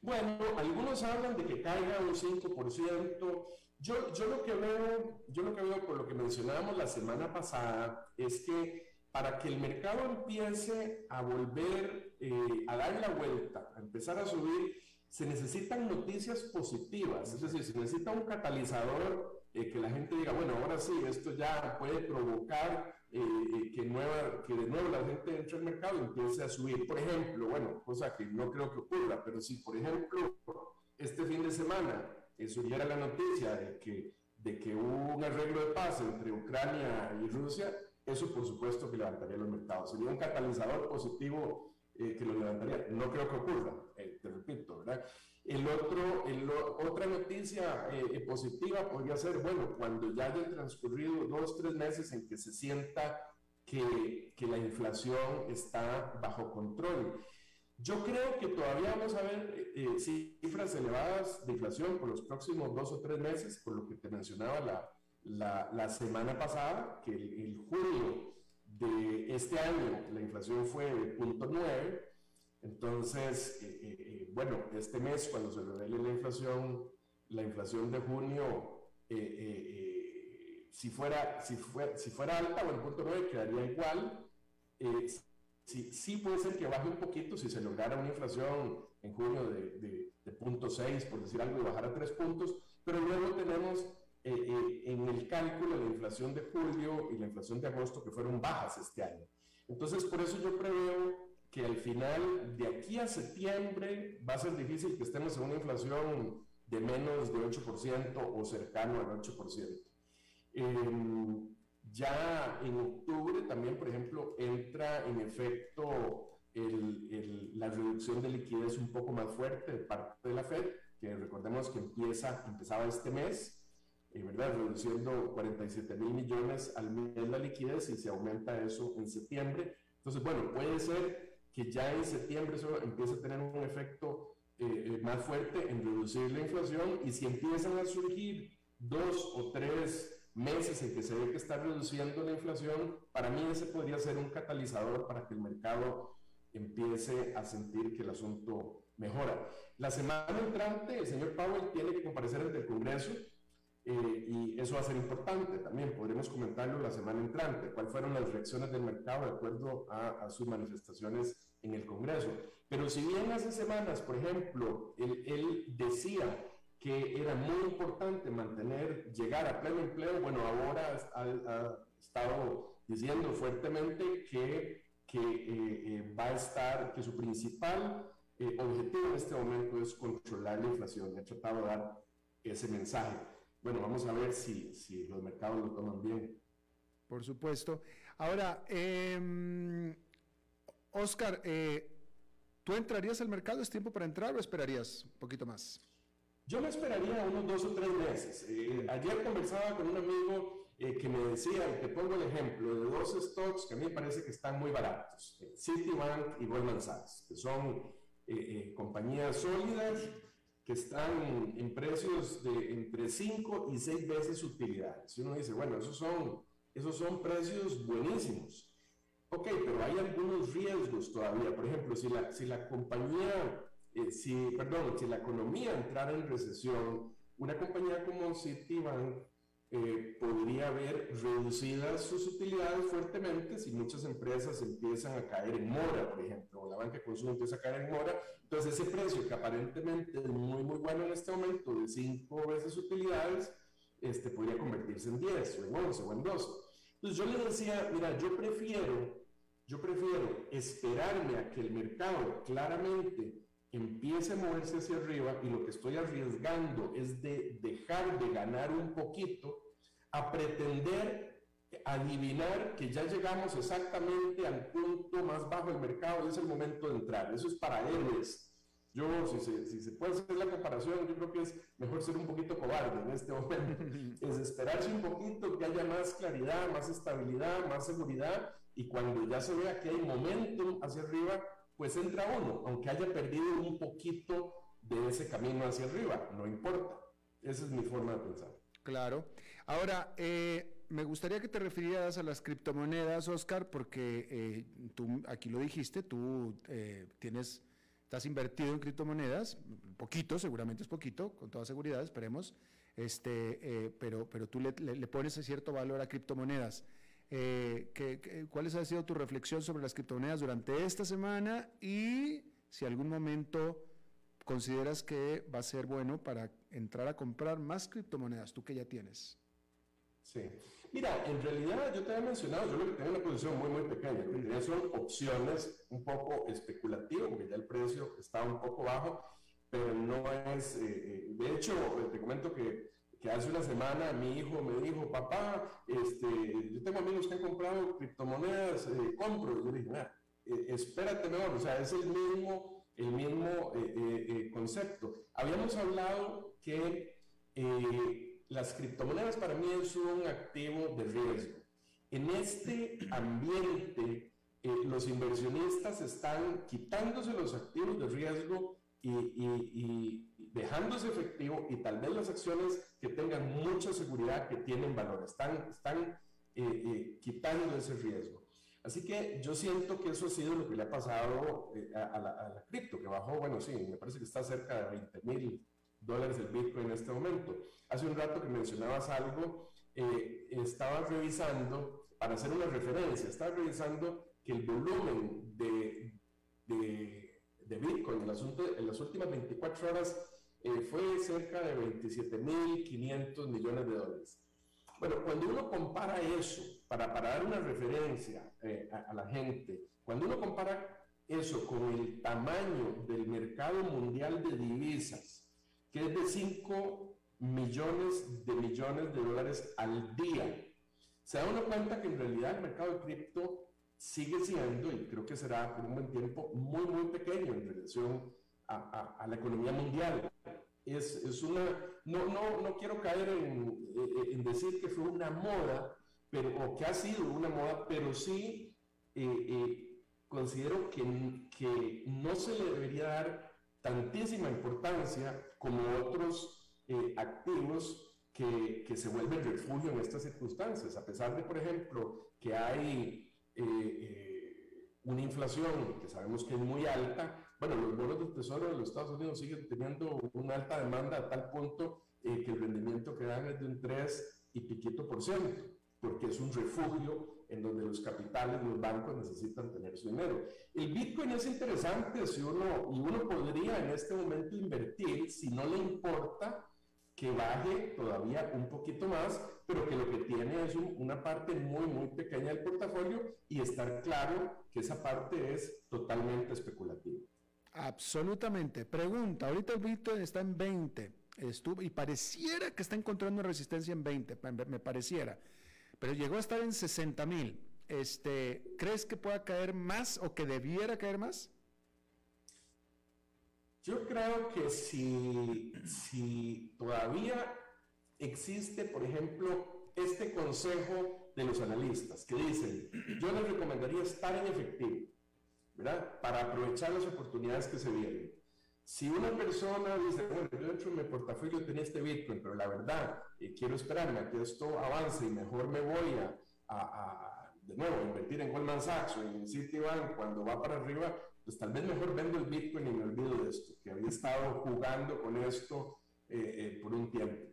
Bueno, algunos hablan de que caiga un 5%. Yo, yo, lo que veo, yo lo que veo por lo que mencionábamos la semana pasada es que para que el mercado empiece a volver eh, a dar la vuelta, a empezar a subir, se necesitan noticias positivas, es decir, se necesita un catalizador eh, que la gente diga, bueno, ahora sí, esto ya puede provocar eh, que, nueva, que de nuevo la gente entre al mercado y empiece a subir. Por ejemplo, bueno, cosa que no creo que ocurra, pero si por ejemplo este fin de semana eh, subiera la noticia de que, de que hubo un arreglo de paz entre Ucrania y Rusia, eso por supuesto que levantaría los mercados. Sería un catalizador positivo eh, que lo levantaría. No creo que ocurra, te repito, ¿verdad? El otro, otra noticia eh, eh, positiva podría ser, bueno, cuando ya hayan transcurrido dos, tres meses en que se sienta que, que la inflación está bajo control. Yo creo que todavía vamos a ver eh, cifras elevadas de inflación por los próximos dos o tres meses, por lo que te mencionaba la, la, la semana pasada, que el, el, julio de este año la inflación fue de 0.9 entonces, eh, eh, eh, bueno, este mes, cuando se revele la inflación, la inflación de junio, si, fuera, si, fuera, si fuera alta o el punto 9 quedaría igual. Sí, sí, puede ser que baje un poquito si se lograra una inflación en junio de, de, de punto 6, por decir algo, y bajar a 3 puntos, pero luego tenemos en el cálculo la inflación de julio y la inflación de agosto que fueron bajas este año. Entonces, por eso yo preveo que al final, de aquí a septiembre, va a ser difícil que estemos en una inflación de menos de 8% o cercano al 8%. Em, ya en octubre también, por ejemplo, entra en efecto el, la reducción de liquidez un poco más fuerte de parte de la Fed, que recordemos que empieza, empezaba este mes, eh, ¿verdad? Reduciendo 47 mil millones al mes la liquidez y se aumenta eso en septiembre. Entonces, bueno, puede ser que ya en septiembre eso empieza a tener un efecto eh, eh, más fuerte en reducir la inflación y si empiezan a surgir dos o tres meses en que se ve que está reduciendo la inflación, para mí ese podría ser un catalizador para que el mercado empiece a sentir que el asunto mejora. La semana entrante, el señor Powell tiene que comparecer ante el Congreso eh, y eso va a ser importante también. Podremos comentarlo la semana entrante, cuáles fueron las reacciones del mercado de acuerdo a, sus manifestaciones en el Congreso. Pero si bien hace semanas, por ejemplo, él, él, decía que era muy importante mantener, llegar a pleno empleo, bueno, ahora ha, estado diciendo fuertemente que, que eh, eh, va a estar, que su principal objetivo en este momento es controlar la inflación. Ha tratado de dar ese mensaje bueno, vamos a ver si, si los mercados lo toman bien. Por supuesto. Ahora, eh, Oscar, eh, ¿tú entrarías al mercado? ¿Es tiempo para entrar o esperarías un poquito más? Yo me esperaría unos dos o tres meses. Eh, ayer conversaba con un amigo eh, que me decía, te pongo el ejemplo de dos stocks que a mí me parece que están muy baratos, Citibank y Goldman Sachs, que son compañías sólidas que están en precios de entre 5 y 6 veces utilidades. Y uno dice, bueno, esos son, esos son precios buenísimos. Ok, pero hay algunos riesgos todavía. Por ejemplo, si la, si la compañía, eh, si, perdón, si la economía entrara en recesión, una compañía como Citibank eh, podría ver reducidas sus utilidades fuertemente si muchas empresas empiezan a caer en mora, por ejemplo, o la banca de consumo empieza a caer en mora. Entonces ese precio que aparentemente es muy, muy bueno en este momento, de 5 veces utilidades, este, podría convertirse en 10 o en 11 o en 12. Entonces yo le decía, mira, yo prefiero, yo prefiero esperarme a que el mercado claramente empiece a moverse hacia arriba y lo que estoy arriesgando es de dejar de ganar un poquito a pretender adivinar que ya llegamos exactamente al punto más bajo del mercado y es el momento de entrar. Eso es para héroes. Yo, si se, si se puede hacer la comparación, yo creo que es mejor ser un poquito cobarde en este momento. es esperarse un poquito, que haya más claridad, más estabilidad, más seguridad y cuando ya se vea que hay momentum hacia arriba, pues entra uno, aunque haya perdido un poquito de ese camino hacia arriba, no importa. Esa es mi forma de pensar. Claro. Ahora, eh, me gustaría que te refirieras a las criptomonedas, Oscar, porque eh, tú aquí lo dijiste, tú eh, tienes, estás invertido en criptomonedas, poquito, seguramente es poquito, con toda seguridad, esperemos, este, eh, pero, pero tú le, pones cierto valor a criptomonedas. ¿qué, cuál ha sido tu reflexión sobre las criptomonedas durante esta semana y si algún momento consideras que va a ser bueno para entrar a comprar más criptomonedas, tú que ya tienes? Sí. Mira, en realidad yo te había mencionado, yo lo que tengo una posición muy, muy pequeña. Lo que son opciones un poco especulativas, porque ya el precio está un poco bajo, pero no es. Eh, eh, de hecho, te comento que, que, hace una semana mi hijo me dijo, papá, este, yo tengo amigos que han comprado criptomonedas, eh, compro. yo dije, nada, espérate mejor, o sea, es el mismo, el mismo concepto. Habíamos hablado que las criptomonedas para mí es un activo de riesgo. En este ambiente, eh, los inversionistas están quitándose los activos de riesgo y, dejándose efectivo y tal vez las acciones que tengan mucha seguridad, que tienen valor, están, están eh, eh, quitando ese riesgo. Así que yo siento que eso ha sido lo que le ha pasado a, la, a, la, cripto, que bajó, bueno, sí, me parece que está cerca de 20 mil dólares el Bitcoin en este momento. Hace un rato que mencionabas algo, eh, estaba revisando, para hacer una referencia, estaba revisando que el volumen de, de, de Bitcoin en en las, últimas 24 horas eh, fue cerca de 27.500 millones de dólares. Bueno, cuando uno compara eso, para, para dar una referencia eh, a, a la gente, cuando uno compara eso con el tamaño del mercado mundial de divisas, que es de 5 millones de millones de dólares al día. Se da uno cuenta que en realidad el mercado de cripto sigue siendo, y creo que será por un buen tiempo, muy, muy pequeño en relación a, a, la economía mundial. Es, es, una, no, no, no quiero caer en, en, decir que fue una moda, pero, o que ha sido una moda, pero sí eh, eh, considero que, que no se le debería dar tantísima importancia como otros eh, activos que, que, se vuelven refugio en estas circunstancias, a pesar de, por ejemplo, que hay eh, eh, una inflación que sabemos que es muy alta, bueno, los bonos del Tesoro de los Estados Unidos siguen teniendo una alta demanda a tal punto que el rendimiento que dan es de un 3 y piquito por ciento, porque es un refugio en donde los capitales, los bancos necesitan tener su dinero. El Bitcoin es interesante si uno, y uno podría en este momento invertir si no le importa que baje todavía un poquito más, pero que lo que tiene es una parte muy, muy pequeña del portafolio y estar claro que esa parte es totalmente especulativa. Absolutamente. Pregunta, ahorita el Bitcoin está en 20 estuvo, y pareciera que está encontrando resistencia en 20, me pareciera pero llegó a estar en 60 mil. Este, ¿Crees que pueda caer más o que debiera caer más? Yo creo que si, si todavía existe, por ejemplo, este consejo de los analistas que dicen, yo les recomendaría estar en efectivo, ¿verdad? Para aprovechar las oportunidades que se vienen. Si una persona dice, bueno, yo dentro de mi portafolio tenía este Bitcoin, pero la verdad, eh, quiero esperarme a que esto avance y mejor me voy a, a, de nuevo, invertir en Goldman Sachs o en Citibank cuando va para arriba, pues tal vez mejor vendo el Bitcoin y me olvido de esto, que había estado jugando con esto eh, eh, por un tiempo.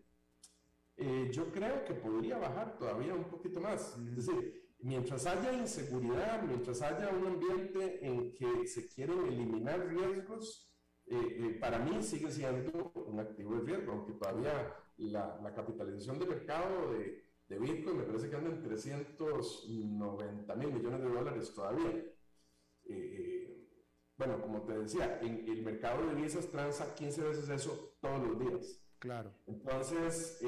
yo creo que podría bajar todavía un poquito más. Es decir, mientras haya inseguridad, mientras haya un ambiente en que se quieren eliminar riesgos, eh, eh, para mí sigue siendo un activo de riesgo, aunque todavía la, la capitalización de mercado de, de, Bitcoin me parece que anda en 390 mil millones de dólares todavía. Eh, bueno, como te decía, en, el mercado de divisas transa 15 veces eso todos los días. Claro. Entonces,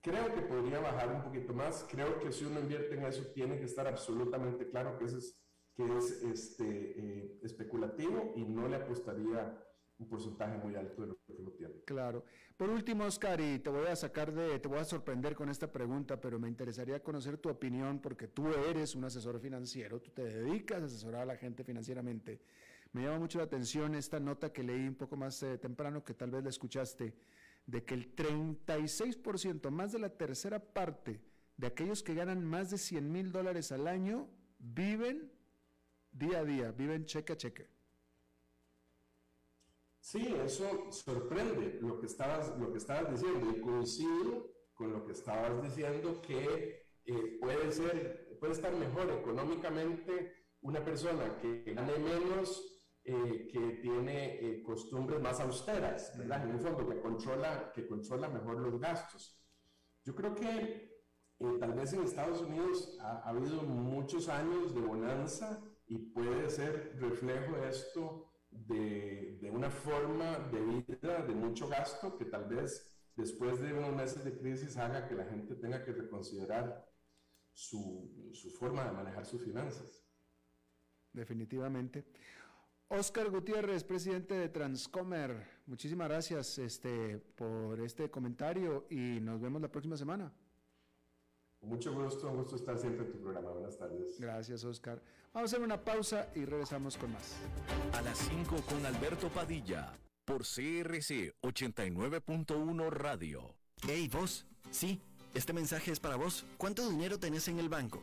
creo que podría bajar un poquito más. Creo que si uno invierte en eso, tiene que estar absolutamente claro que ese es que es este, eh, especulativo y no le apostaría un porcentaje muy alto de lo que lo tiene. Claro. Por último, Oscar, y te voy a sacar de, te voy a sorprender con esta pregunta, pero me interesaría conocer tu opinión porque tú eres un asesor financiero, tú te dedicas a asesorar a la gente financieramente. Me llama mucho la atención esta nota que leí un poco más eh, temprano, que tal vez la escuchaste, de que el 36%, más de la tercera parte de aquellos que ganan más de 100 mil dólares al año viven día a día, viven cheque a cheque. Sí, eso sorprende lo que estabas, lo que estabas diciendo y coincido con lo que estabas diciendo que eh, puede ser, puede estar mejor económicamente una persona que gane menos, eh, que tiene eh, costumbres más austeras, ¿verdad? En el fondo, que controla, que controla mejor los gastos. Yo creo que tal vez en Estados Unidos ha, ha, habido muchos años de bonanza y puede ser reflejo de esto de, de una forma de vida de mucho gasto que tal vez después de unos meses de crisis haga que la gente tenga que reconsiderar su, su forma de manejar sus finanzas. Definitivamente. Oscar Gutiérrez, presidente de Transcomer, muchísimas gracias este, por este comentario y nos vemos la próxima semana. Mucho gusto, un gusto estar siempre en tu programa. Buenas tardes. Gracias, Oscar. Vamos a hacer una pausa y regresamos con más. A las 5 con Alberto Padilla, por CRC 89.1 Radio. Hey, vos. Sí, este mensaje es para vos. ¿Cuánto dinero tenés en el banco?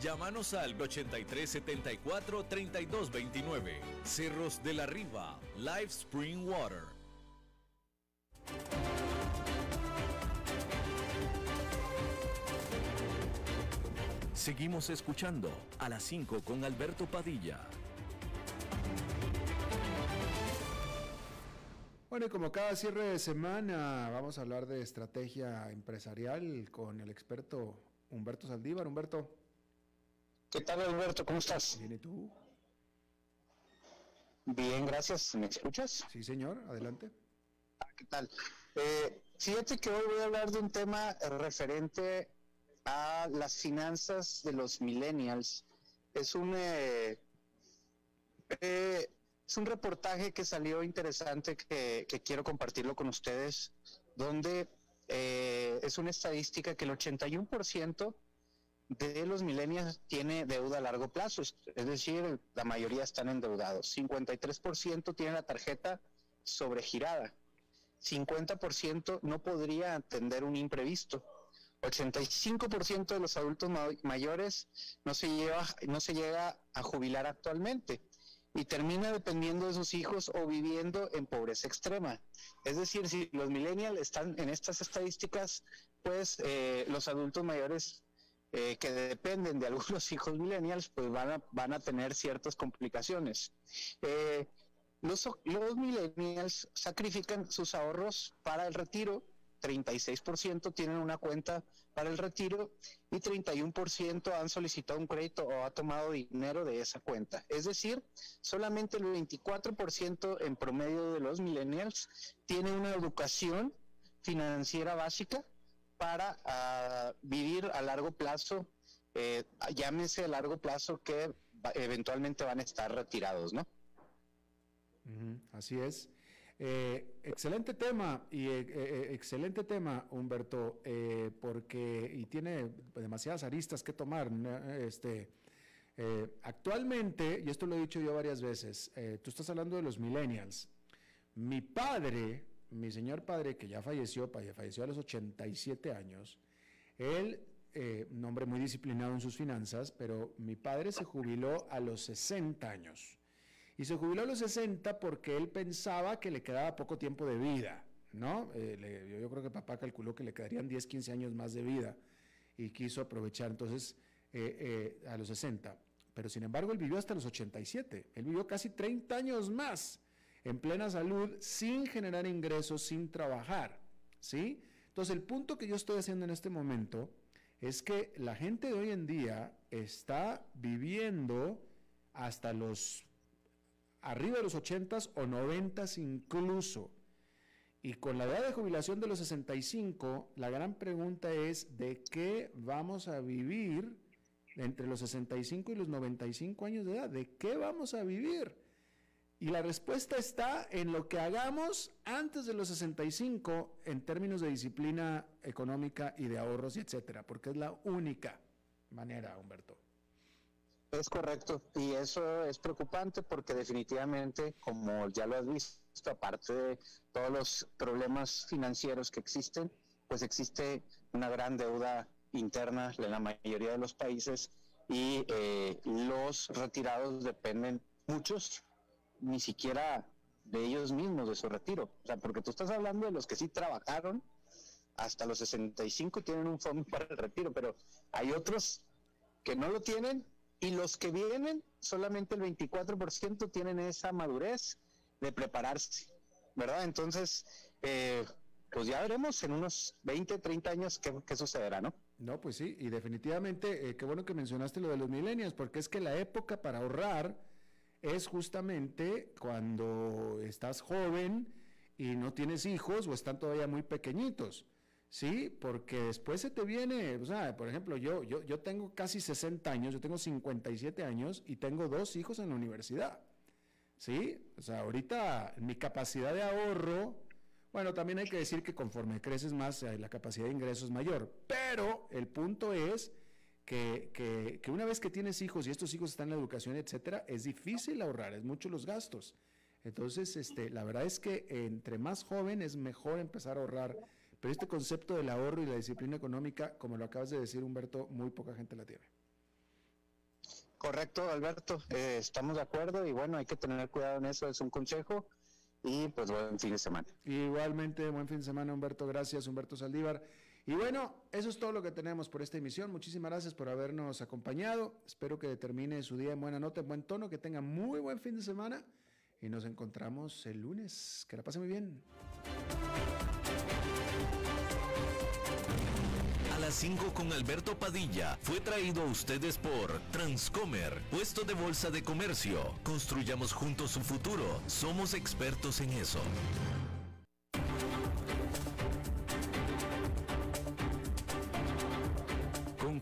Llámanos al 8374-3229. Cerros de la Riva, Live Spring Water. Seguimos escuchando a las 5 con Alberto Padilla. Bueno, y como cada cierre de semana, vamos a hablar de estrategia empresarial con el experto Humberto Saldívar. Humberto. ¿Qué tal, Alberto? ¿Cómo estás? Bien, ¿y tú? Bien, gracias. ¿Me escuchas? Sí, señor. Adelante. Ah, ¿Qué tal? Eh, fíjate que hoy voy a hablar de un tema referente a las finanzas de los millennials. Es un, eh, eh, es un reportaje que salió interesante que, que quiero compartirlo con ustedes, donde es una estadística que el 81% de los millennials tiene deuda a largo plazo, es decir, la mayoría están endeudados. 53% tiene la tarjeta sobregirada. 50% no podría atender un imprevisto. 85% de los adultos mayores no se, lleva, no se llega a jubilar actualmente y termina dependiendo de sus hijos o viviendo en pobreza extrema. Es decir, si los millennials están en estas estadísticas, pues eh, los adultos mayores eh, que dependen de algunos hijos millennials, pues van a, van a tener ciertas complicaciones. Eh, los, los millennials sacrifican sus ahorros para el retiro, 36% tienen una cuenta para el retiro y 31% han solicitado un crédito o ha tomado dinero de esa cuenta. Es decir, solamente el 24% en promedio de los millennials tiene una educación financiera básica para uh, vivir a largo plazo, eh, llámese a largo plazo que eventualmente van a estar retirados, ¿no? Así es. Eh, excelente tema y eh, eh, excelente tema, Humberto, porque y tiene demasiadas aristas que tomar. Este, actualmente, y esto lo he dicho yo varias veces, tú estás hablando de los millennials. Mi padre, mi señor padre, que ya falleció, falleció a los 87 años, él, un hombre muy disciplinado en sus finanzas, pero mi padre se jubiló a los 60 años. Y se jubiló a los 60 porque él pensaba que le quedaba poco tiempo de vida. ¿no? Eh, yo, creo que papá calculó que le quedarían 10, 15 años más de vida y quiso aprovechar entonces eh, a los 60. Pero sin embargo, él vivió hasta los 87. Él vivió casi 30 años más en plena salud, sin generar ingresos, sin trabajar. ¿Sí? Entonces, el punto que yo estoy haciendo en este momento es que la gente de hoy en día está viviendo hasta los arriba de los 80 o 90 incluso. Y con la edad de jubilación de los 65, la gran pregunta es de qué vamos a vivir entre los 65 y los 95 años de edad. ¿De qué vamos a vivir? Y la respuesta está en lo que hagamos antes de los 65 en términos de disciplina económica y de ahorros y etcétera, porque es la única manera, Humberto. Es correcto, y eso es preocupante porque definitivamente, como ya lo has visto, aparte de todos los problemas financieros que existen, pues existe una gran deuda interna en la mayoría de los países y eh, los retirados dependen, muchos, ni siquiera de ellos mismos, de su retiro. O sea, porque tú estás hablando de los que sí trabajaron hasta los 65 tienen un fondo para el retiro, pero hay otros que no lo tienen y los que vienen, solamente el 24% tienen esa madurez de prepararse, ¿verdad? Entonces, eh, pues ya veremos en unos 20, 30 años qué, sucederá, ¿no? No, pues sí, y definitivamente, eh, qué bueno que mencionaste lo de los milenios, porque es que la época para ahorrar es justamente cuando estás joven y no tienes hijos o están todavía muy pequeñitos. Sí, porque después se te viene, o sea, por ejemplo, yo, yo, yo tengo casi 60 años, yo tengo 57 años y tengo dos hijos en la universidad. Sí, o sea, ahorita mi capacidad de ahorro, bueno, también hay que decir que conforme creces más, eh, la capacidad de ingreso es mayor, pero el punto es que, que, que, una vez que tienes hijos y estos hijos están en la educación, etcétera, es difícil ahorrar, es mucho los gastos. Entonces, este, la verdad es que entre más joven es mejor empezar a ahorrar pero este concepto del ahorro y la disciplina económica, como lo acabas de decir, Humberto, muy poca gente la tiene. Correcto, Alberto. Eh, estamos de acuerdo y bueno, hay que tener cuidado en eso, es un consejo. Y pues buen fin de semana. Igualmente, buen fin de semana, Humberto. Gracias, Humberto Saldívar. Y bueno, eso es todo lo que tenemos por esta emisión. Muchísimas gracias por habernos acompañado. Espero que termine su día en buena nota, en buen tono, que tenga muy buen fin de semana. Y nos encontramos el lunes. Que la pase muy bien. las 5 con Alberto Padilla fue traído a ustedes por Transcomer, puesto de bolsa de comercio. Construyamos juntos su futuro. Somos expertos en eso.